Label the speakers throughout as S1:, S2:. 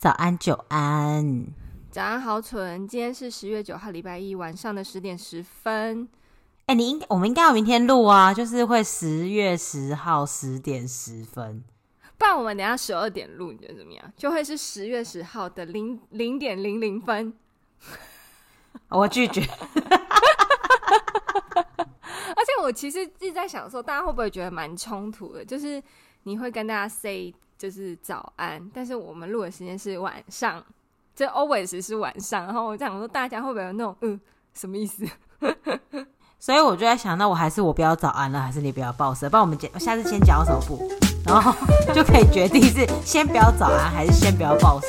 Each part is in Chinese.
S1: 早安，久安。
S2: 早安，好蠢。今天是十月九号，礼拜一晚上的十点十分。
S1: 哎、欸，你应我们应该要明天录啊，就是会十月十号十点十分。
S2: 不然我们等下十二点录，你觉得怎么样？就会是十月十号的零零点零零分。
S1: 我拒绝。
S2: 而且我其实一直在想说，大家会不会觉得蛮冲突的？就是你会跟大家 say 就是早安，但是我们录的时间是晚上，这 always 是晚上。然后我想说，大家会不会有那种嗯什么意思？
S1: 所以我就在想，那我还是我不要早安了，还是你不要报时？不然我们下次先讲什么不，然后 就可以决定是先不要早安，还是先不要报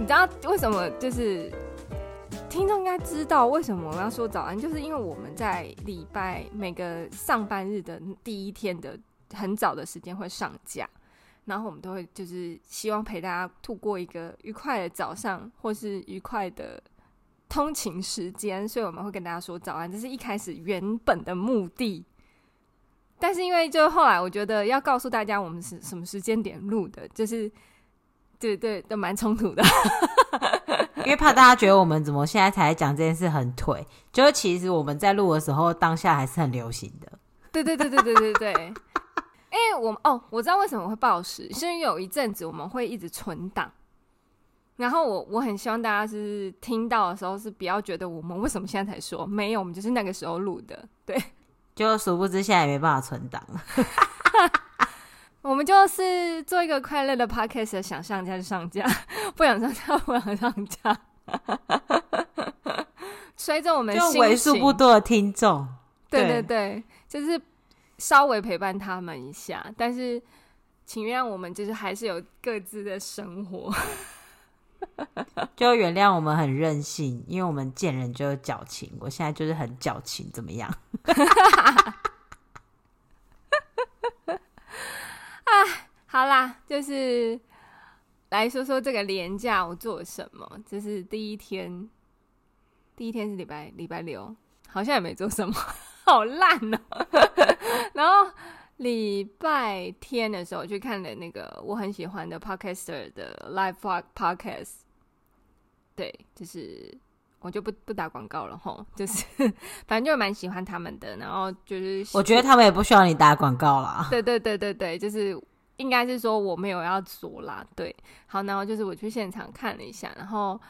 S1: 你
S2: 知道。为什么就是听众应该知道为什么我们要说早安？就是因为我们在礼拜每个上班日的第一天的很早的时间会上架，然后我们都会就是希望陪大家度过一个愉快的早上，或是愉快的通勤时间，所以我们会跟大家说早安。这是一开始原本的目的，但是因为就后来我觉得要告诉大家我们是什么时间点录的，就是。对对，都蛮冲突的，
S1: 因为怕大家觉得我们怎么现在才讲这件事很腿，就是其实我们在录的时候当下还是很流行的。
S2: 对对对对对对对，因为我们哦，我知道为什么会暴食，是因为有一阵子我们会一直存档，然后我我很希望大家是听到的时候是不要觉得我们为什么现在才说，没有，我们就是那个时候录的，对，
S1: 就殊不知现在也没办法存档了。
S2: 我们就是做一个快乐的 podcast，想上架 就上架，不想上架不想上架。随着我们
S1: 就为数不多的听众，
S2: 对对对，就是稍微陪伴他们一下，但是请原谅我们，就是还是有各自的生活，
S1: 就原谅我们很任性，因为我们见人就有矫情。我现在就是很矫情，怎么样？
S2: 啊 好啦，就是来说说这个连假我做什么。这是第一天，第一天是礼拜礼拜六，好像也没做什么，好烂哦。然后礼拜天的时候去看了那个我很喜欢的 Podcaster 的 Live Podcast，对，就是我就不不打广告了吼，就是反正就蛮喜欢他们的。然后就是
S1: 我觉得他们也不需要你打广告啦。
S2: 对对对对对，就是。应该是说我没有要做啦，对，好，然后就是我去现场看了一下，然后，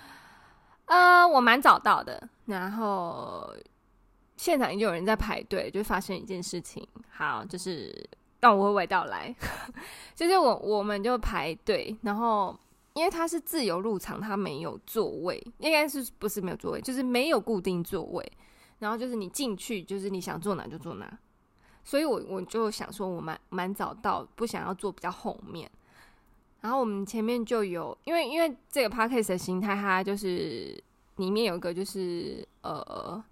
S2: 呃，我蛮早到的，然后现场已经有人在排队，就发生一件事情，好，就是让我娓娓道来，就是我我们就排队，然后因为它是自由入场，它没有座位，应该是不是没有座位，就是没有固定座位，然后就是你进去，就是你想坐哪就坐哪。所以我，我就想说，我蛮蛮早到，不想要坐比较后面。然后我们前面就有，因为因为这个 podcast 的形态，它就是里面有个就是呃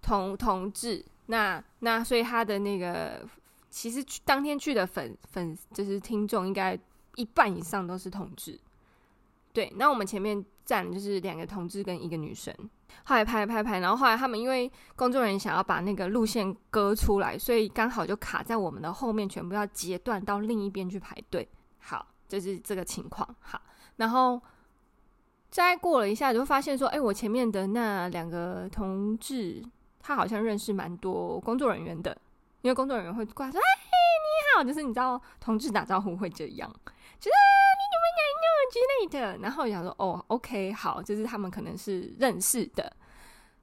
S2: 同同志，那那所以他的那个其实当天去的粉粉就是听众，应该一半以上都是同志。对，那我们前面站就是两个同志跟一个女生。后来拍拍拍，然后后来他们因为工作人员想要把那个路线割出来，所以刚好就卡在我们的后面，全部要截断到另一边去排队。好，就是这个情况。好，然后再过了一下，就发现说，哎，我前面的那两个同志，他好像认识蛮多工作人员的，因为工作人员会过来说，哎，你好，就是你知道，同志打招呼会这样，就是。之类的，然后我想说，哦，OK，好，就是他们可能是认识的，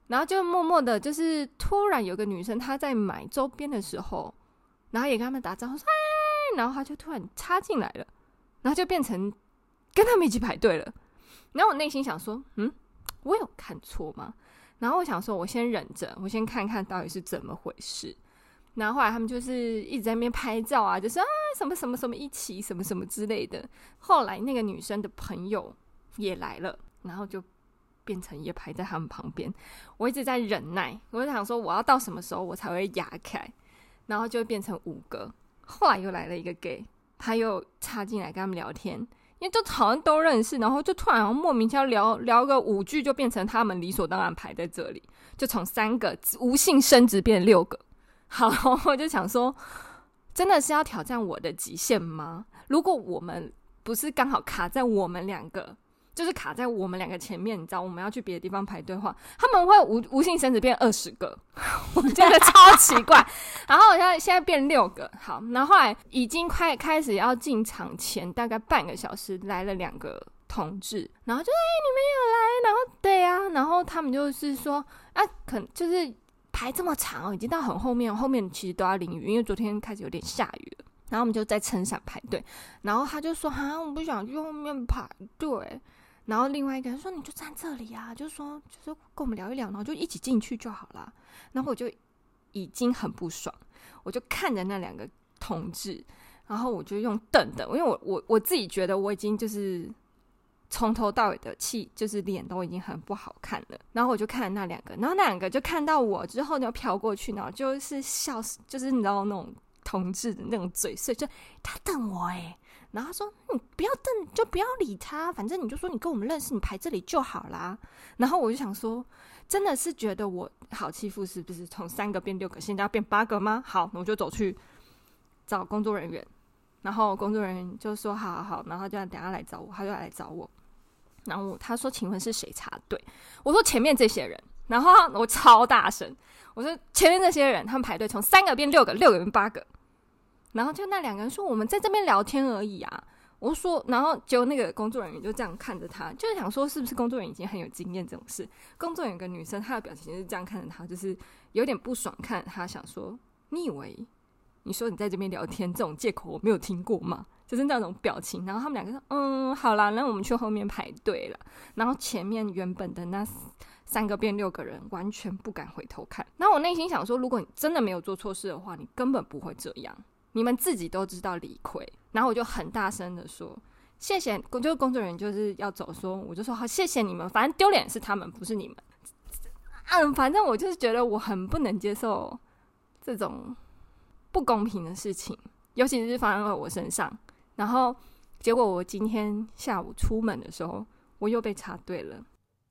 S2: 然后就默默的，就是突然有个女生她在买周边的时候，然后也跟他们打招呼说，哎，然后她就突然插进来了，然后就变成跟他们一起排队了，然后我内心想说，嗯，我有看错吗？然后我想说，我先忍着，我先看看到底是怎么回事。然后后来他们就是一直在那边拍照啊，就是啊什么什么什么一起什么什么之类的。后来那个女生的朋友也来了，然后就变成也排在他们旁边。我一直在忍耐，我就想说我要到什么时候我才会压开，然后就变成五个。后来又来了一个 gay，他又插进来跟他们聊天，因为就好像都认识，然后就突然莫名其妙聊聊个五句，就变成他们理所当然排在这里，就从三个无性生殖变六个。好，我就想说，真的是要挑战我的极限吗？如果我们不是刚好卡在我们两个，就是卡在我们两个前面，你知道我们要去别的地方排队的话，他们会无无性生殖变二十个，我觉得超奇怪。然后现在现在变六个，好，然后后来已经快开始要进场前大概半个小时来了两个同志，然后就哎、你们有来，然后对呀、然后他们就是说啊，可就是排这么长，已经到很后面，后面其实都要淋雨，因为昨天开始有点下雨了。然后我们就在撑伞排队，然后他就说：“哈，我不想去后面排队。”然后另外一个人说：“你就站这里啊，就说就是跟我们聊一聊，然后就一起进去就好了。”然后我就已经很不爽，我就看着那两个同志，然后我就用瞪的，因为我我我自己觉得我已经就是从头到尾的气，就是脸都已经很不好看了。然后我就看那两个，然后那两个就看到我之后就飘过去，然后就是笑死，就是你知道那种。同志的那种嘴碎，就他瞪我哎、欸，然后他说：“你不要瞪，就不要理他，反正你就说你跟我们认识，你排这里就好啦。”然后我就想说，真的是觉得我好欺负，是不是？从三个变六个，现在要变八个吗？好，我就走去找工作人员，然后工作人员就说：“好好好。”然后就等下来找我，他就来找我，然后他说：“请问是谁插队？”我说：“前面这些人。”然后我超大声，我说：“前面这些人，他们排队从三个变六个，六个变八个。”然后就那两个人说：“我们在这边聊天而已啊。”我说：“然后就那个工作人员就这样看着他，就是想说是不是工作人员已经很有经验这种事。”工作人员跟女生，她的表情是这样看着他，就是有点不爽，看他想说：“你以为你说你在这边聊天这种借口我没有听过吗？”就是那种表情。然后他们两个说：“嗯，好啦，那我们去后面排队了。”然后前面原本的那三个变六个人完全不敢回头看。然后我内心想说：“如果你真的没有做错事的话，你根本不会这样。”你们自己都知道理亏，然后我就很大声的说：“谢谢。”就是工作人员就是要走，说我就说：“好，谢谢你们。”反正丢脸是他们，不是你们。嗯，反正我就是觉得我很不能接受这种不公平的事情，尤其是发生在我身上。然后结果我今天下午出门的时候，我又被插队了。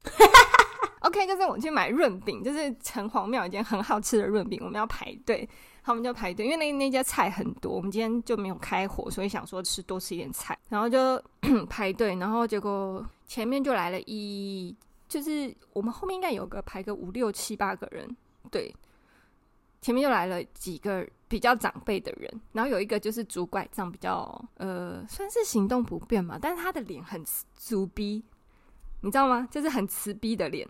S2: OK，就是我去买润饼，就是城隍庙一间很好吃的润饼，我们要排队。他们就排队，因为那那家菜很多，我们今天就没有开火，所以想说吃多吃一点菜，然后就 排队，然后结果前面就来了一，就是我们后面应该有个排个五六七八个人，对，前面就来了几个比较长辈的人，然后有一个就是拄拐杖，比较呃算是行动不便嘛，但是他的脸很粗逼，你知道吗？就是很慈逼的脸。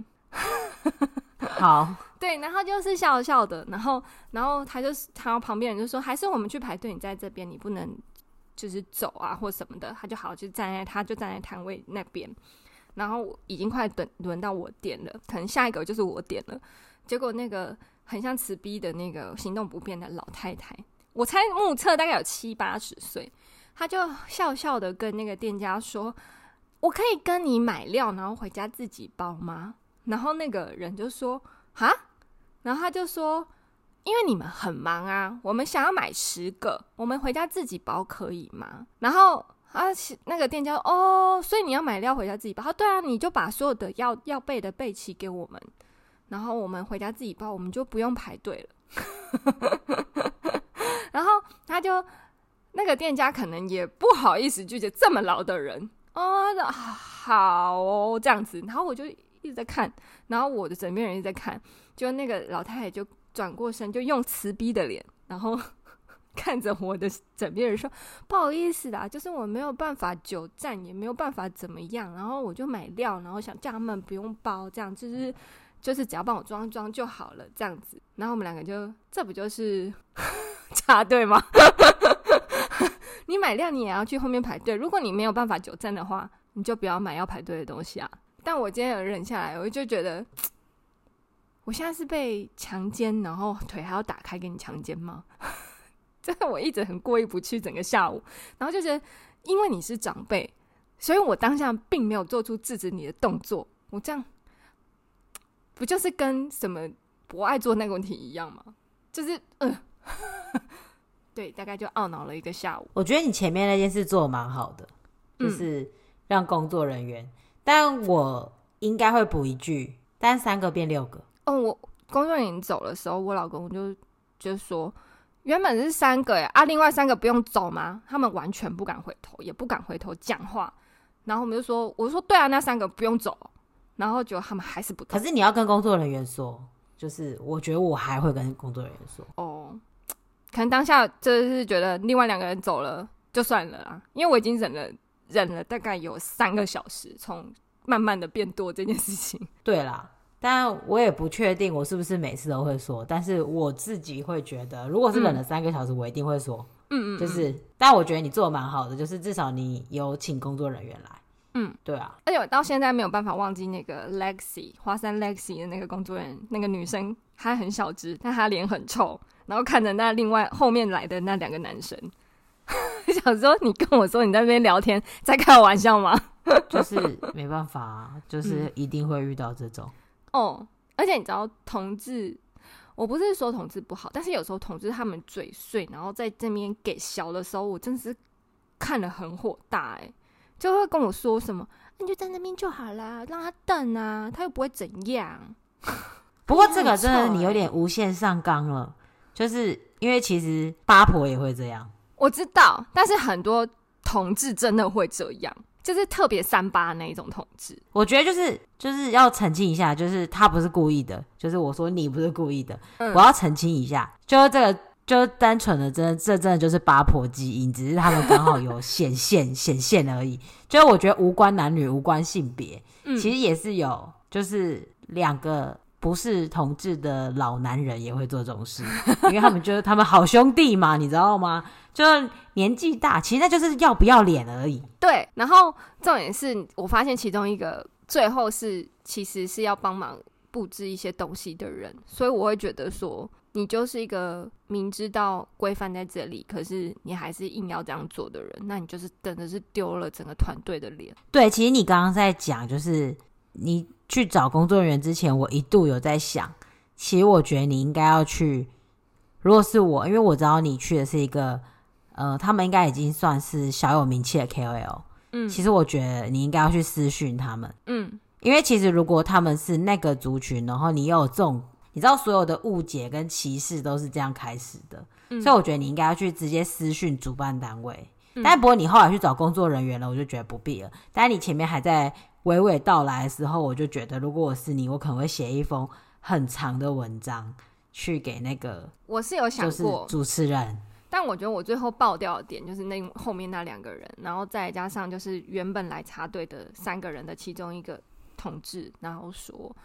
S2: 好，对，然后就是笑笑的，然后，然后他就是他旁边人就说，还是我们去排队，你在这边，你不能就是走啊或什么的，他就好就站在，他就站在摊位那边，然后已经快等轮到我点了，可能下一个就是我点了，结果那个很像慈逼的那个行动不便的老太太，我猜目测大概有七八十岁，她就笑笑的跟那个店家说，我可以跟你买料，然后回家自己包吗？然后那个人就说：“哈，然后他就说，因为你们很忙啊，我们想要买十个，我们回家自己包可以吗？”然后啊，那个店家哦，所以你要买料回家自己包？对啊，你就把所有的要要备的备齐给我们，然后我们回家自己包，我们就不用排队了。然后他就那个店家可能也不好意思拒绝这么老的人哦，好哦，这样子，然后我就。一直在看，然后我的枕边人一直在看，就那个老太太就转过身，就用慈悲的脸，然后 看着我的枕边人说：“不好意思啦，就是我没有办法久站，也没有办法怎么样，然后我就买料，然后想叫他们不用包，这样就是就是只要帮我装装就好了，这样子。”然后我们两个就这不就是 插队吗？你买料你也要去后面排队，如果你没有办法久站的话，你就不要买要排队的东西啊。但我今天有忍下来，我就觉得，我现在是被强奸，然后腿还要打开给你强奸吗？真的，我一直很过意不去，整个下午，然后就觉得，因为你是长辈，所以我当下并没有做出制止你的动作。我这样不就是跟什么不爱做那个问题一样吗？就是嗯，对，大概就懊恼了一个下午。
S1: 我觉得你前面那件事做得蛮好的，就是让工作人员，嗯、但我应该会补一句，但三个变六个。
S2: 哦，我工作人员走的时候，我老公就就说。原本是三个呀，啊，另外三个不用走吗？他们完全不敢回头，也不敢回头讲话。然后我们就说，我就说对啊，那三个不用走。然后就他们还是不走。
S1: 可是你要跟工作人员说，就是我觉得我还会跟工作人员说。
S2: 哦，可能当下就是觉得另外两个人走了就算了啦，因为我已经忍了忍了大概有三个小时，从慢慢的变多这件事情。
S1: 对啦。但我也不确定我是不是每次都会说，但是我自己会觉得，如果是忍了三个小时，我一定会说，嗯嗯，就是，但我觉得你做的蛮好的，就是至少你有请工作人员来，嗯，对啊，
S2: 而且我到现在没有办法忘记那个 Lexi 花山 Lexi 的那个工作人员，那个女生，她很小只，但她脸很臭，然后看着那另外后面来的那两个男生，想说你跟我说你在那边聊天，在开玩笑吗？
S1: 就是没办法啊，就是一定会遇到这种。
S2: 哦，而且你知道同志，我不是说同志不好，但是有时候同志他们嘴碎，然后在这边给小的时候，我真的是看了很火大哎，就会跟我说什么，你就在那边就好啦，让他等啊，他又不会怎样。
S1: 不过这个真的你有点无限上纲了，就是因为其实八婆也会这样，
S2: 我知道，但是很多同志真的会这样。就是特别三八那一种同志，
S1: 我觉得就是就是要澄清一下，就是他不是故意的，就是我说你不是故意的，嗯、我要澄清一下，就是这个就单纯的真的这真的就是八婆基因，只是他们刚好有显现显现而已。就是我觉得无关男女，无关性别，嗯、其实也是有，就是两个不是同志的老男人也会做这种事，因为他们就是他们好兄弟嘛，你知道吗？就是年纪大，其实那就是要不要脸而已。
S2: 对，然后重点是我发现其中一个最后是其实是要帮忙布置一些东西的人，所以我会觉得说你就是一个明知道规范在这里，可是你还是硬要这样做的人，那你就是真的是丢了整个团队的脸。
S1: 对，其实你刚刚在讲，就是你去找工作人员之前，我一度有在想，其实我觉得你应该要去，如果是我，因为我知道你去的是一个。呃，他们应该已经算是小有名气的 KOL。嗯，其实我觉得你应该要去私讯他们。嗯，因为其实如果他们是那个族群，然后你又有这种，你知道所有的误解跟歧视都是这样开始的，嗯，所以我觉得你应该要去直接私讯主办单位。嗯，但不过你后来去找工作人员了，我就觉得不必了。但是你前面还在娓娓道来的时候，我就觉得如果我是你，我可能会写一封很长的文章去给那个，
S2: 我是有想过
S1: 主持人。
S2: 但我觉得我最后爆掉的点就是那后面那两个人，然后再加上就是原本来插队的三个人的其中一个同志，然后说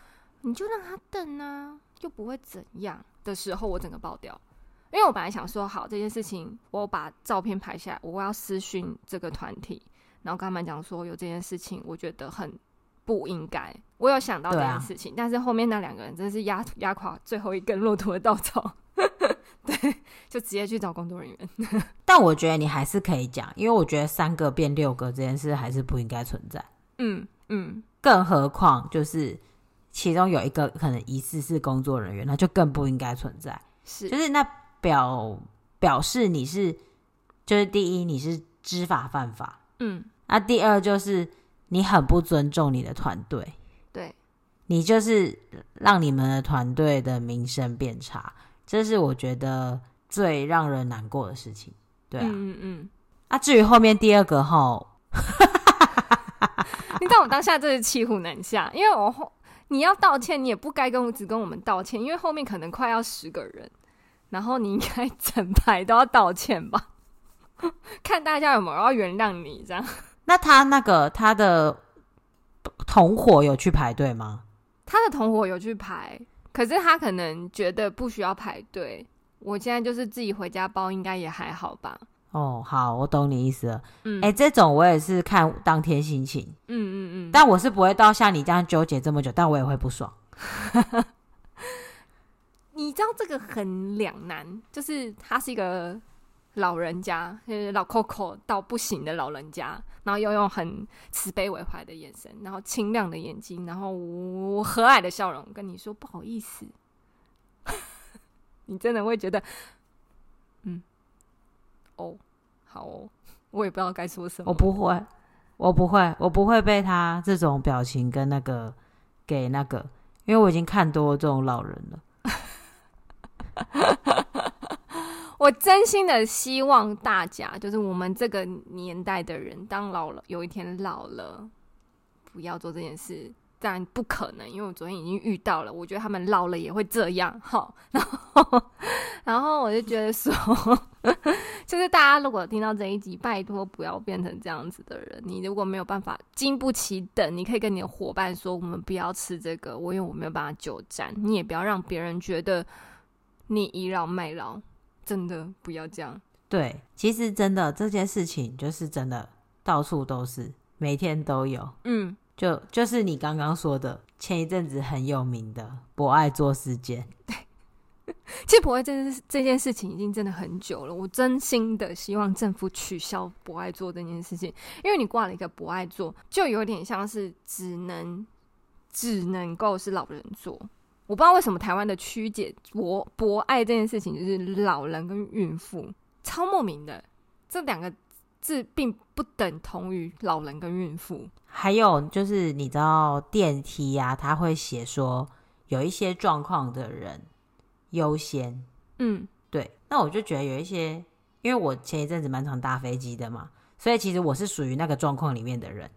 S2: 你就让他等啊，就不会怎样的时候，我整个爆掉。因为我本来想说好这件事情，我把照片拍下来，我要私讯这个团体，然后跟他们讲说有这件事情，我觉得很不应该。我有想到这件事情，啊、但是后面那两个人真是压压垮最后一根骆驼的稻草。对，就直接去找工作人员。
S1: 但我觉得你还是可以讲，因为我觉得三个变六个这件事还是不应该存在。嗯嗯，更何况就是其中有一个可能疑似是工作人员，那就更不应该存在。是，就是那表表示你是，就是第一你是知法犯法，嗯，那第二就是你很不尊重你的团队，
S2: 对，
S1: 你就是让你们的团队的名声变差。这是我觉得最让人难过的事情，对啊，嗯嗯，啊，至于后面第二个齁，
S2: 你知道我当下真是骑虎难下，因为我后你要道歉，你也不该跟我只跟我们道歉，因为后面可能快要十个人，然后你应该 整排都要道歉吧，看大家有没有要原谅你这样。
S1: 那他那个他的同伙有去排队吗？
S2: 他的同伙有去排。可是他可能觉得不需要排队，我现在就是自己回家包，应该也还好吧。
S1: 哦，好，我懂你意思了。嗯，哎、欸，这种我也是看当天心情。嗯嗯嗯，但我是不会到像你这样纠结这么久，但我也会不爽。
S2: 你知道这个很两难，就是他是一个老人家，就是老 Coco 到不行的老人家，然后又用很慈悲为怀的眼神，然后清亮的眼睛，然后我和蔼的笑容跟你说不好意思，你真的会觉得，嗯，哦，好哦，我也不知道该说什么。
S1: 我不会，我不会，我不会被他这种表情跟那个给那个，因为我已经看多这种老人了。
S2: 我真心的希望大家，就是我们这个年代的人，当老了，有一天老了，不要做这件事。当然不可能，因为我昨天已经遇到了，我觉得他们老了也会这样。哈，然后，然后我就觉得说，就是大家如果听到这一集，拜托不要变成这样子的人。你如果没有办法经不起等，你可以跟你的伙伴说，我们不要吃这个，我因为我没有办法久站。你也不要让别人觉得你倚老卖老。真的不要这样。
S1: 对，其实真的这件事情就是真的，到处都是，每天都有。
S2: 嗯，
S1: 就就是你刚刚说的，前一阵子很有名的博爱做事件。
S2: 对，其实博爱这件这件事情已经真的很久了。我真心的希望政府取消博爱做这件事情，因为你挂了一个博爱做，就有点像是只能只能够是老人做。我不知道为什么台湾的曲解博博爱这件事情，就是老人跟孕妇，超莫名的。这两个字并不等同于老人跟孕妇。
S1: 还有就是你知道电梯呀、啊，他会写说有一些状况的人优先。
S2: 嗯，
S1: 对。那我就觉得有一些，因为我前一阵子蛮常搭飞机的嘛，所以其实我是属于那个状况里面的人。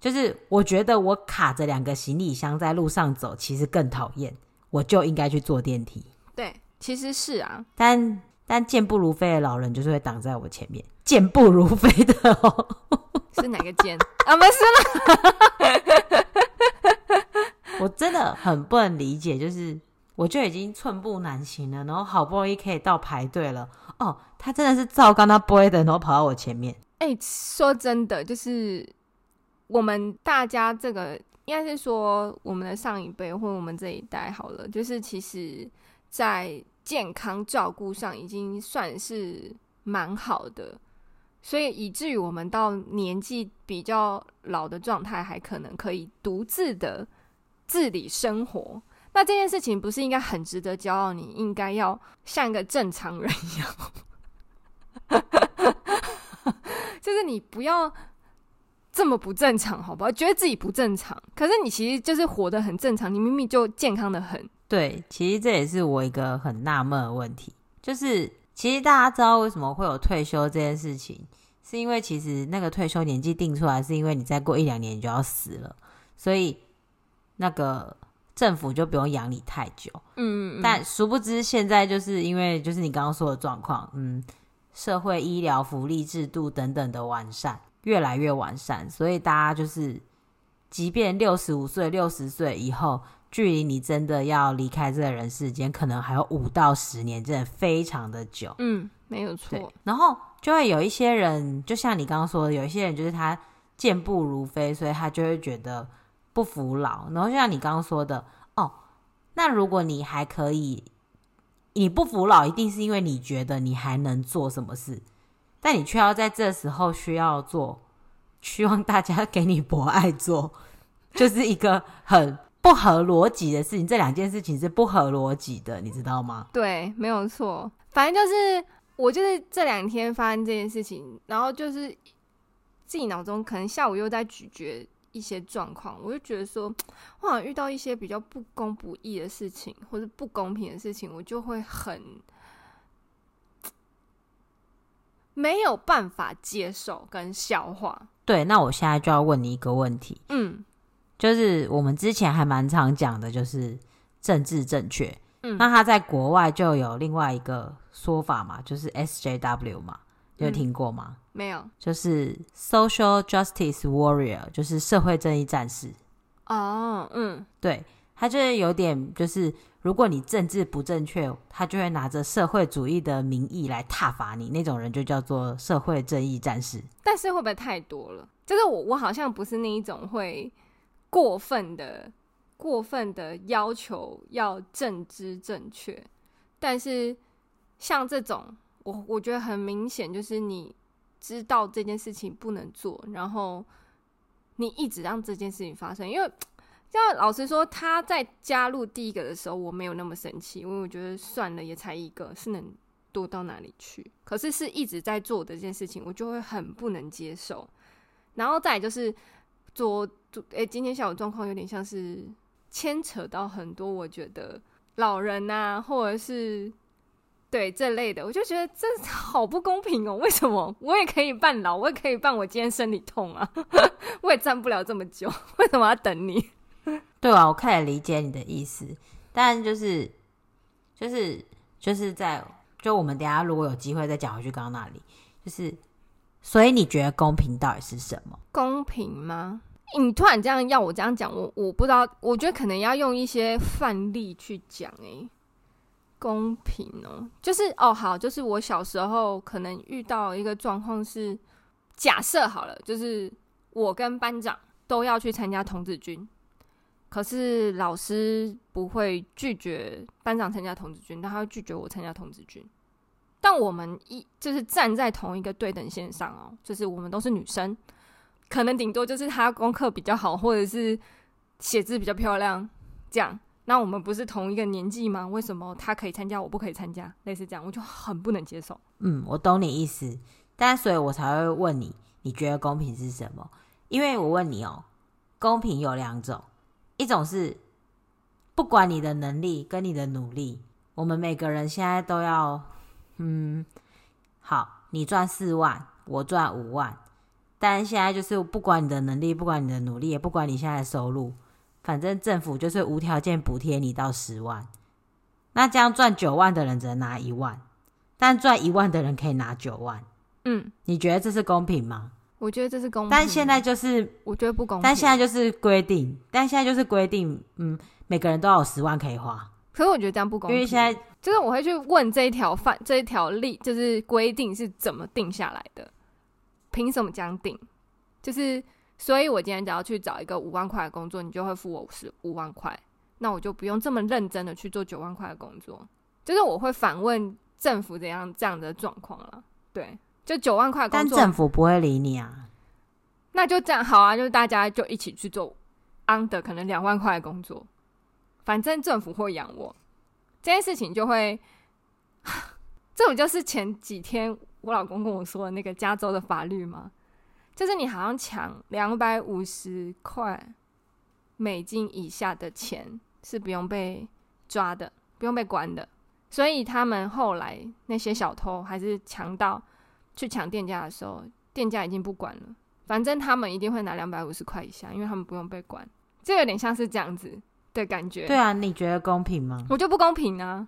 S1: 就是我觉得我卡着两个行李箱在路上走，其实更讨厌，我就应该去坐电梯。
S2: 对，其实是啊，
S1: 但但健步如飞的老人就是会挡在我前面，健步如飞的哦，
S2: 是哪个健啊？没事了，
S1: 我真的很不能理解，就是我就已经寸步难行了，然后好不容易可以到排队了，哦，他真的是照刚他 boy 的，然后跑到我前面。
S2: 哎、欸，说真的，就是。我们大家这个应该是说，我们的上一辈或我们这一代好了，就是其实，在健康照顾上已经算是蛮好的，所以以至于我们到年纪比较老的状态，还可能可以独自的自理生活。那这件事情不是应该很值得骄傲？你应该要像个正常人一样，就是你不要。这么不正常，好不好？觉得自己不正常，可是你其实就是活得很正常，你明明就健康的很。
S1: 对，其实这也是我一个很纳闷的问题，就是其实大家知道为什么会有退休这件事情，是因为其实那个退休年纪定出来，是因为你再过一两年你就要死了，所以那个政府就不用养你太久。
S2: 嗯，嗯，嗯。
S1: 但殊不知现在就是因为就是你刚刚说的状况，嗯，社会医疗福利制度等等的完善。越来越完善，所以大家就是，即便六十五岁、六十岁以后，距离你真的要离开这个人世间，可能还有五到十年，真的非常的久。
S2: 嗯，没有错。
S1: 然后就会有一些人，就像你刚刚说的，有一些人就是他健步如飞，所以他就会觉得不服老。然后就像你刚刚说的，哦，那如果你还可以，你不服老，一定是因为你觉得你还能做什么事。但你却要在这时候需要做，希望大家给你博爱做，就是一个很不合逻辑的事情。这两件事情是不合逻辑的，你知道吗？
S2: 对，没有错。反正就是我就是这两天发生这件事情，然后就是自己脑中可能下午又在咀嚼一些状况，我就觉得说，我好像遇到一些比较不公不义的事情，或者不公平的事情，我就会很。没有办法接受跟消化。
S1: 对，那我现在就要问你一个问题。
S2: 嗯，
S1: 就是我们之前还蛮常讲的，就是政治正确。
S2: 嗯，
S1: 那他在国外就有另外一个说法嘛，就是 SJW 嘛，你有听过吗？
S2: 嗯，没有，
S1: 就是 Social Justice Warrior，就是社会正义战士。
S2: 哦，嗯，
S1: 对，他就是有点就是。如果你政治不正确，他就会拿着社会主义的名义来挞伐你，那种人就叫做社会正义战士。
S2: 但是会不会太多了？就是我，我好像不是那一种会过分的、过分的要求要正知正确。但是像这种我我觉得很明显，就是你知道这件事情不能做，然后你一直让这件事情发生。因为，要老实说，他在加入第一个的时候，我没有那么生气，因为我觉得算了，也才一个，是能多到哪里去？可是是一直在做的这件事情，我就会很不能接受。然后再就是昨昨，哎，今天下午状况有点像是牵扯到很多，我觉得老人呐、啊，或者是。对这类的，我就觉得这好不公平哦！为什么我也可以办老，我也可以办我今天生理痛啊？我也站不了这么久，为什么要等你？
S1: 对啊，我可以理解你的意思，但就是就是就是在就我们等下如果有机会再讲回去刚刚那里，就是所以你觉得公平到底是什么？
S2: 公平吗？你突然这样要我这样讲，我我不知道，我觉得可能要用一些范例去讲诶。公平哦，就是哦，好，就是我小时候可能遇到一个状况是，假设好了，就是我跟班长都要去参加童子军，可是老师不会拒绝班长参加童子军，但他会拒绝我参加童子军。但我们一就是站在同一个对等线上哦，就是我们都是女生，可能顶多就是她功课比较好，或者是写字比较漂亮，这样。那我们不是同一个年纪吗？为什么她可以参加，我不可以参加？类似这样，我就很不能接受。
S1: 嗯，我懂你意思，但所以我才会问你，你觉得公平是什么？因为我问你哦，公平有两种，一种是不管你的能力跟你的努力，我们每个人现在都要，嗯，好，你赚四万，我赚五万，但现在就是不管你的能力，不管你的努力，也不管你现在的收入。反正政府就是无条件补贴你到十万，那这样赚九万的人只能拿一万，但赚一万的人可以拿九万。嗯，你觉得这是公平吗？
S2: 我觉得这是公平，
S1: 但现在就是
S2: 我觉得不公平。
S1: 但现在就是规定，但现在就是规定，嗯，每个人都要有十万可以花。
S2: 可是我觉得这样不公平，
S1: 因为现在
S2: 就是我会去问这一条范这一条例，就是规定是怎么定下来的？凭什么这样定？就是。所以，我今天只要去找一个五万块的工作，你就会付我十五万块，那我就不用这么认真的去做九万块的工作。就是我会反问政府怎样这样的状况了。对，就九万块工作，
S1: 但政府不会理你啊。
S2: 那就这样好啊，就是大家就一起去做 under 可能两万块的工作，反正政府会养我。这件事情就会，这不就是前几天我老公跟我说的那个加州的法律吗？就是你好像抢两百五十块美金以下的钱是不用被抓的，不用被关的。所以他们后来那些小偷还是强盗去抢店家的时候，店家已经不管了，反正他们一定会拿两百五十块以下，因为他们不用被关。这有点像是这样子的感觉。
S1: 对啊，你觉得公平吗？
S2: 我就不公平啊。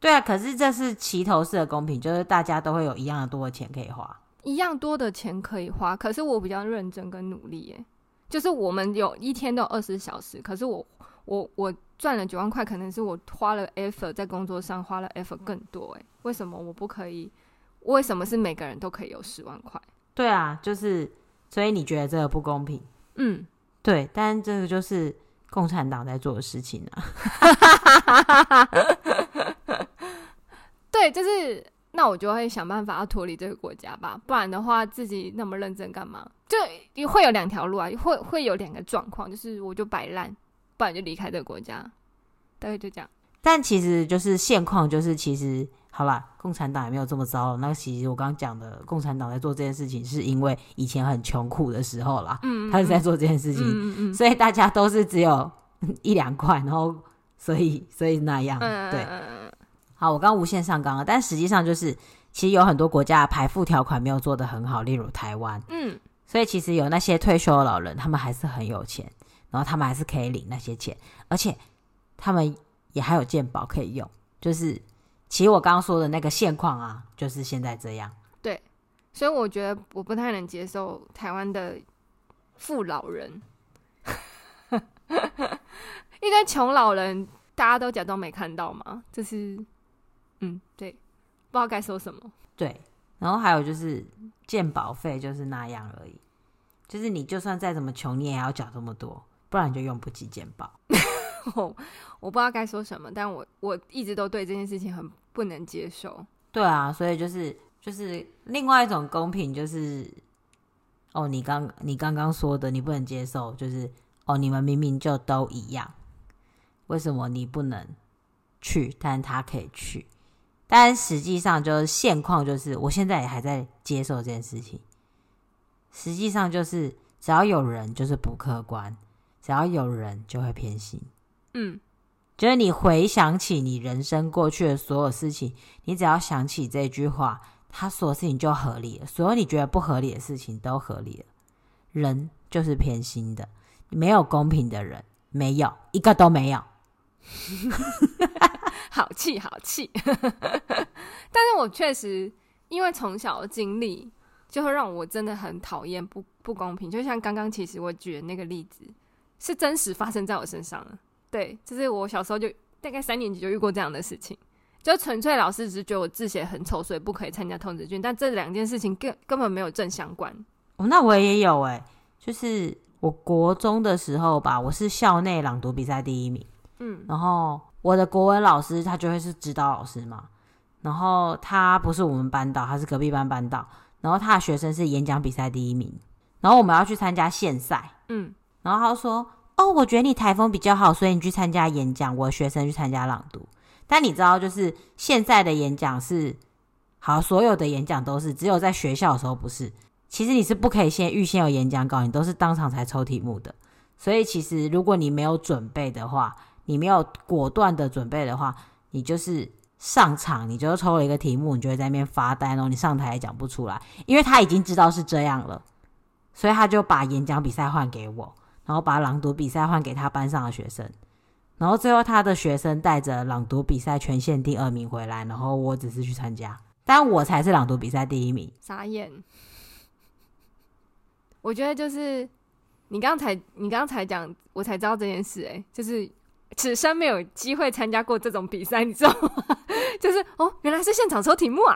S1: 对啊，可是这是齐头式的公平，就是大家都会有一样的多的钱可以花。
S2: 一样多的钱可以花，可是我比较认真跟努力耶。就是我们有一天都有二十小时，可是我我我赚了九万块，可能是我花了 effort 在工作上花了 effort 更多哎。为什么我不可以？为什么是每个人都可以有十万块？
S1: 对啊，就是所以你觉得这个不公平？
S2: 嗯，
S1: 对，但这个就是共产党在做的事情啊。
S2: 对，就是。那我就会想办法要脱离这个国家吧，不然的话自己那么认真干嘛？就会有两条路啊，会会有两个状况，就是我就摆烂，不然就离开这个国家，大概就这样。
S1: 但其实就是现况，就是其实好啦，共产党也没有这么糟。那其实我刚刚讲的，共产党在做这件事情，是因为以前很穷苦的时候啦，嗯，他是在做这件事情，嗯嗯嗯，所以大家都是只有 一两块，然后所以所以那样，对。好，我刚无限上纲了，但实际上就是，其实有很多国家的排富条款没有做得很好，例如台湾，嗯，所以其实有那些退休的老人，他们还是很有钱，然后他们还是可以领那些钱，而且他们也还有健保可以用，就是其实我刚刚说的那个现况啊，就是现在这样。
S2: 对，所以我觉得我不太能接受台湾的富老人，一堆穷老人，大家都假装没看到吗？就是。嗯，对，不知道该说什么。
S1: 对，然后还有就是健保费就是那样而已，就是你就算再怎么穷，你也要缴这么多，不然你就用不起健保。
S2: 我我不知道该说什么，但我我一直都对这件事情很不能接受。
S1: 对啊，所以就是就是另外一种公平，就是哦，你刚你刚刚说的，你不能接受，就是哦，你们明明就都一样，为什么你不能去，但他可以去？但实际上就是现况，就是我现在也还在接受这件事情。实际上就是只要有人就是不客观，只要有人就会偏心。
S2: 嗯。
S1: 就是你回想起你人生过去的所有事情，你只要想起这句话，他所有事情就合理了。所有你觉得不合理的事情都合理了。人就是偏心的，没有公平的人，没有一个都没有。
S2: 好气，好气！但是我确实因为从小的经历，就会让我真的很讨厌不不公平。就像刚刚其实我举的那个例子，是真实发生在我身上的。对，就是我小时候就大概三年级就遇过这样的事情，就纯粹老师只是觉得我字写很丑，所以不可以参加童子军，但这两件事情根根本没有正相关。
S1: 哦，那我也有哎、欸，就是我国中的时候吧，我是校内朗读比赛第一名，
S2: 嗯，
S1: 然后我的国文老师他就会是指导老师嘛，然后他不是我们班导，他是隔壁班班导，然后他的学生是演讲比赛第一名，然后我们要去参加县赛，
S2: 嗯，
S1: 然后他说。哦，我觉得你台风比较好，所以你去参加演讲。我的学生去参加朗读，但你知道，就是现在的演讲是好，所有的演讲都是只有在学校的时候不是。其实你是不可以先预先有演讲稿，你都是当场才抽题目的。所以其实如果你没有准备的话，你没有果断的准备的话，你就是上场，你就抽了一个题目，你就会在那边发呆，然后你上台也讲不出来，因为他已经知道是这样了，所以他就把演讲比赛换给我。然后把朗读比赛换给他班上的学生，然后最后他的学生带着朗读比赛全县第二名回来，然后我只是去参加，但我才是朗读比赛第一名。
S2: 傻眼！我觉得就是你刚才你刚才讲，我才知道这件事、欸。哎，就是此生没有机会参加过这种比赛，你知道吗？就是哦，原来是现场抽题目啊！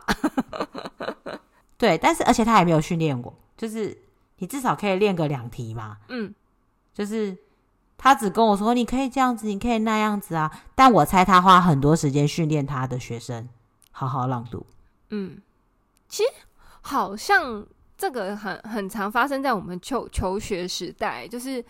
S1: 对，但是而且他还没有训练过，就是你至少可以练个两题嘛。
S2: 嗯。
S1: 就是他只跟我说，你可以这样子，你可以那样子啊。但我猜他花很多时间训练他的学生好好朗读。
S2: 嗯，其实好像这个很很常发生在我们求求学时代，就是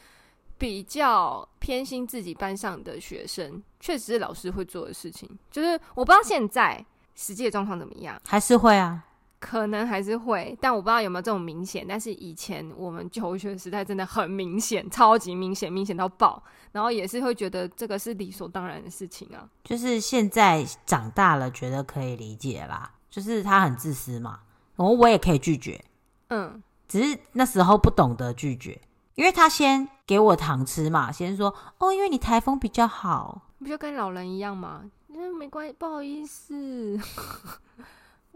S2: 比较偏心自己班上的学生，确实是老师会做的事情。就是我不知道现在实际的状况怎么样，
S1: 还是会啊。
S2: 可能还是会，但我不知道有没有这种明显。但是以前我们求学时代真的很明显，超级明显，明显到爆。然后也是会觉得这个是理所当然的事情啊。
S1: 就是现在长大了，觉得可以理解啦。就是他很自私嘛，然后我也可以拒绝。
S2: 嗯，只
S1: 是那时候不懂得拒绝，因为他先给我糖吃嘛，先说哦，因为你台风比较好，
S2: 不就跟老人一样吗？那没关系，不好意思。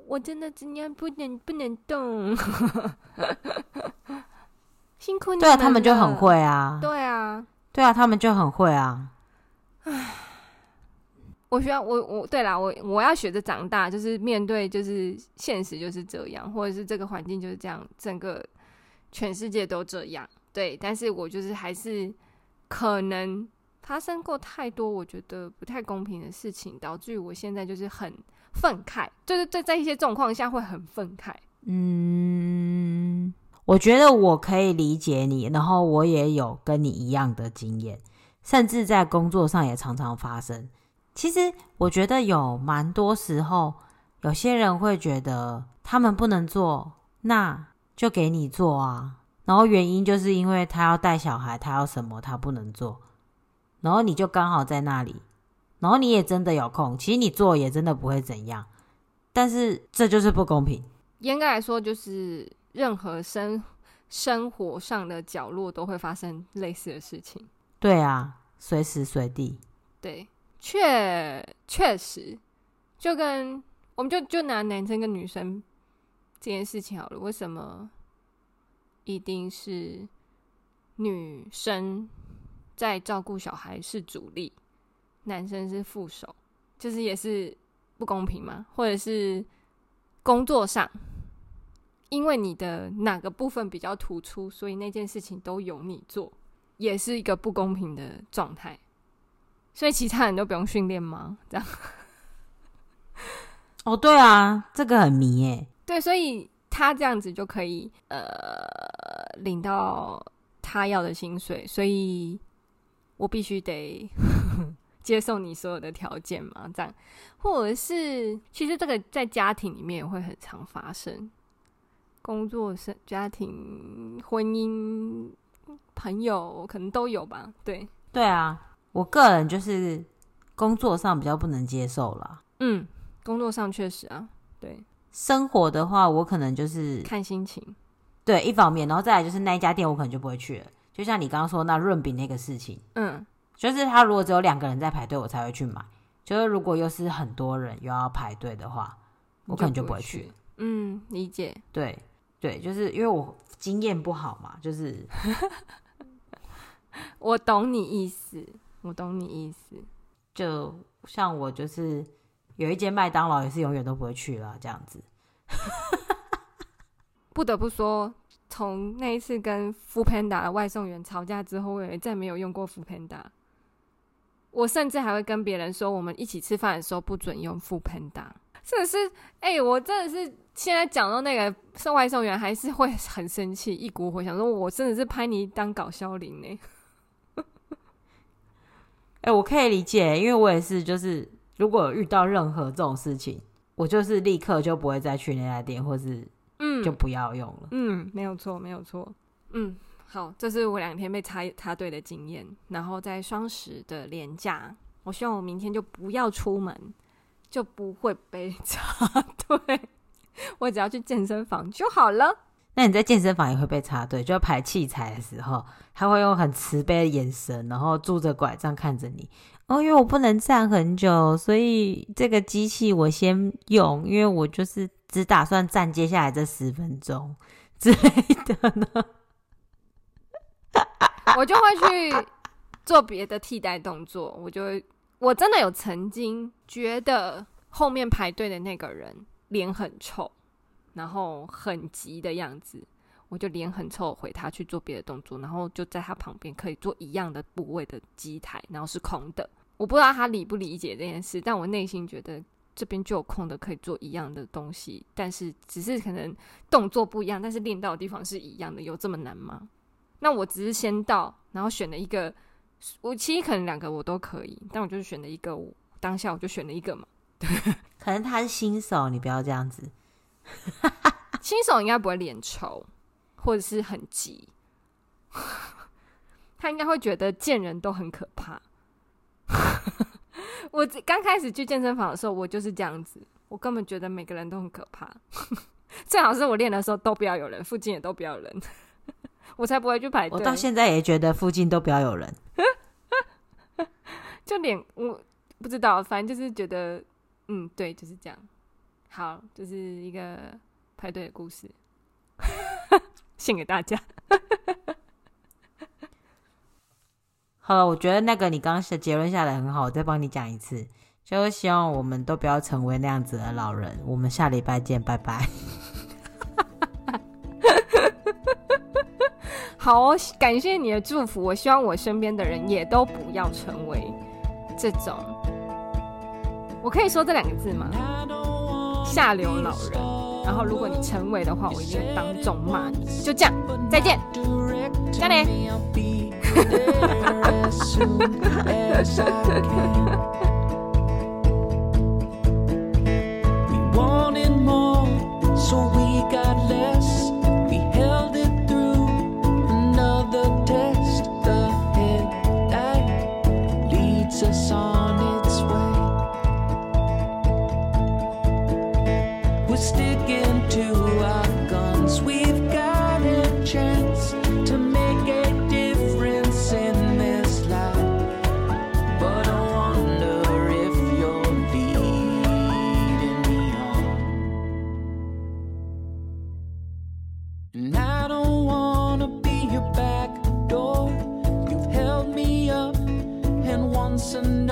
S2: 我真的今天不能不能动，辛苦你。
S1: 对啊，他们就很会啊。
S2: 对啊，
S1: 对啊，他们就很会啊。
S2: 唉，我需要我我对啦，我我要学着长大，就是面对就是现实就是这样，或者是这个环境就是这样，整个全世界都这样。对，但是我就是还是可能发生过太多我觉得不太公平的事情，导致于我现在就是很。愤慨，就是在在一些状况下会很愤慨。
S1: 嗯，我觉得我可以理解你，然后我也有跟你一样的经验，甚至在工作上也常常发生。其实我觉得有蛮多时候，有些人会觉得他们不能做，那就给你做啊。然后原因就是因为他要带小孩，他要什么他不能做，然后你就刚好在那里。然后你也真的有空，其实你做也真的不会怎样，但是这就是不公平。
S2: 严格来说，就是任何生生活上的角落都会发生类似的事情。
S1: 对啊，随时随地。
S2: 对，确确实，就跟我们就就拿男生跟女生这件事情好了，为什么一定是女生在照顾小孩是主力？男生是副手，就是也是不公平嘛？或者是工作上，因为你的哪个部分比较突出，所以那件事情都由你做，也是一个不公平的状态。所以其他人都不用训练吗？这样？
S1: 哦，对啊，这个很迷耶。
S2: 对，所以他这样子就可以呃领到他要的薪水，所以我必须得接受你所有的条件吗，这样，或者是其实这个在家庭里面也会很常发生，工作、生家庭、婚姻、朋友可能都有吧。对，
S1: 对啊，我个人就是工作上比较不能接受啦。
S2: 嗯，工作上确实啊，对。
S1: 生活的话，我可能就是
S2: 看心情，
S1: 对，一方面，然后再来就是那一家店，我可能就不会去了。就像你刚刚说那润饼那个事情，
S2: 嗯，
S1: 就是他如果只有两个人在排队，我才会去买。就是如果又是很多人又要排队的话，我可能就不会去。
S2: 去嗯，理解。
S1: 对对，就是因为我经验不好嘛，就是
S2: 我懂你意思，我懂你意思。
S1: 就像我就是。有一间麦当劳也是永远都不会去了，这样子。
S2: 不得不说，从那一次跟 Foodpanda 的外送员吵架之后，我也再没有用过 Foodpanda。我甚至还会跟别人说，我们一起吃饭的时候不准用 Foodpanda。真的是，哎、欸，我真的是现在讲到那个送外送员，还是会很生气，一股火，想说我真的是拍你当搞笑灵呢。
S1: 哎、欸，我可以理解，因为我也是，就是。如果遇到任何这种事情，我就是立刻就不会再去那家店，或是嗯，就不要用了。
S2: 嗯，嗯，没有错，没有错。嗯，好，这是我两天被插插队的经验。然后在双十的连假，我希望我明天就不要出门，就不会被插队。我只要去健身房就好了。
S1: 那你在健身房也会被插队，就要排器材的时候，他会用很慈悲的眼神，然后拄着拐杖看着你。哦，因为我不能站很久，所以这个机器我先用，因为我就是只打算站接下来这十分钟之类的呢。
S2: 我就会去做别的替代动作，我就会，我真的有曾经觉得后面排队的那个人脸很臭，然后很急的样子，我就脸很臭回他去做别的动作，然后就在他旁边可以做一样的部位的机台，然后是空的。我不知道他理不理解这件事，但我内心觉得这边就有空的可以做一样的东西，但是只是可能动作不一样，但是练到的地方是一样的，有这么难吗？那我只是先到，然后选了一个，我其实可能两个我都可以，但我就是选了一个，我当下我就选了一个嘛。对，
S1: 可能他是新手，你不要这样子。
S2: 新手应该不会脸臭，或者是很急，他应该会觉得见人都很可怕。我刚开始去健身房的时候，我就是这样子，我根本觉得每个人都很可怕。最好是我练的时候都不要有人，附近也都不要有人，我才不会去排队。
S1: 我到现在也觉得附近都不要有人，
S2: 就连我不知道，反正就是觉得，嗯，对，就是这样。好，就是一个排队的故事，献给大家。
S1: 好了，我觉得那个你刚刚的结论下来很好，我再帮你讲一次，就希望我们都不要成为那样子的老人。我们下礼拜见，拜拜。
S2: 好哦，感谢你的祝福，我希望我身边的人也都不要成为这种，我可以说这两个字吗？下流老人。然后如果你成为的话，我一定会当众骂你。就这样，再见，加油。
S3: lesson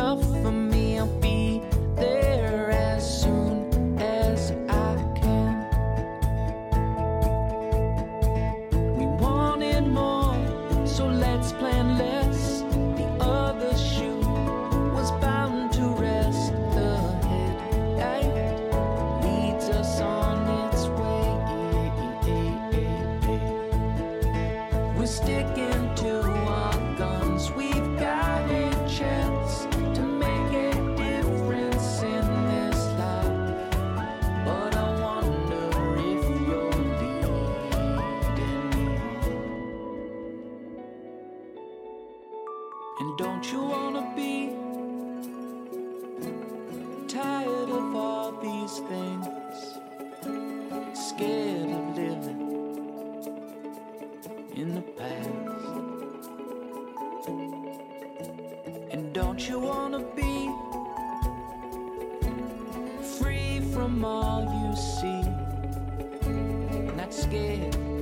S3: And don't you wanna be free from all you see? Not scared.